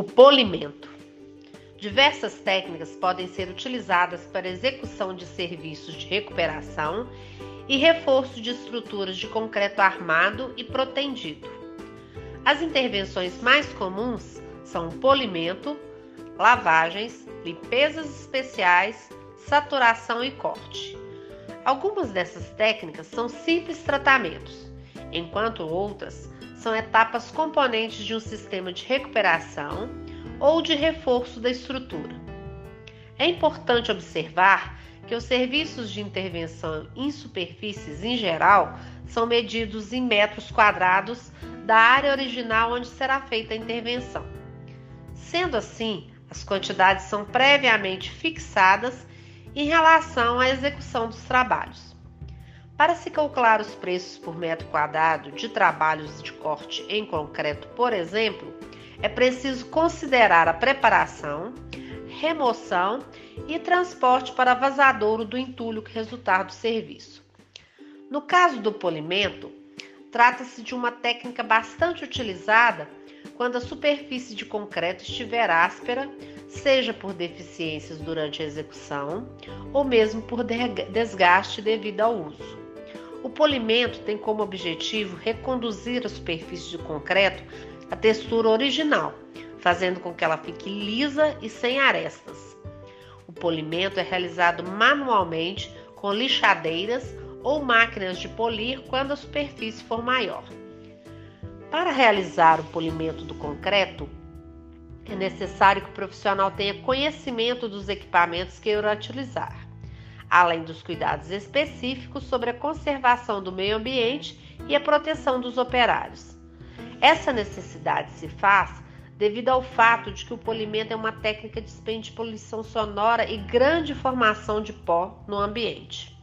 O polimento. Diversas técnicas podem ser utilizadas para execução de serviços de recuperação e reforço de estruturas de concreto armado e protendido. As intervenções mais comuns são o polimento, lavagens, limpezas especiais, saturação e corte. Algumas dessas técnicas são simples tratamentos, enquanto outras são etapas componentes de um sistema de recuperação ou de reforço da estrutura. É importante observar que os serviços de intervenção em superfícies em geral são medidos em metros quadrados da área original onde será feita a intervenção. Sendo assim, as quantidades são previamente fixadas em relação à execução dos trabalhos. Para se calcular os preços por metro quadrado de trabalhos de corte em concreto, por exemplo, é preciso considerar a preparação, remoção e transporte para vazadouro do entulho que resultar do serviço. No caso do polimento, trata-se de uma técnica bastante utilizada quando a superfície de concreto estiver áspera, seja por deficiências durante a execução ou mesmo por desgaste devido ao uso. O polimento tem como objetivo reconduzir a superfície de concreto à textura original, fazendo com que ela fique lisa e sem arestas. O polimento é realizado manualmente com lixadeiras ou máquinas de polir quando a superfície for maior. Para realizar o polimento do concreto, é necessário que o profissional tenha conhecimento dos equipamentos que irá utilizar, além dos cuidados específicos sobre a conservação do meio ambiente e a proteção dos operários. Essa necessidade se faz devido ao fato de que o polimento é uma técnica de poluição sonora e grande formação de pó no ambiente.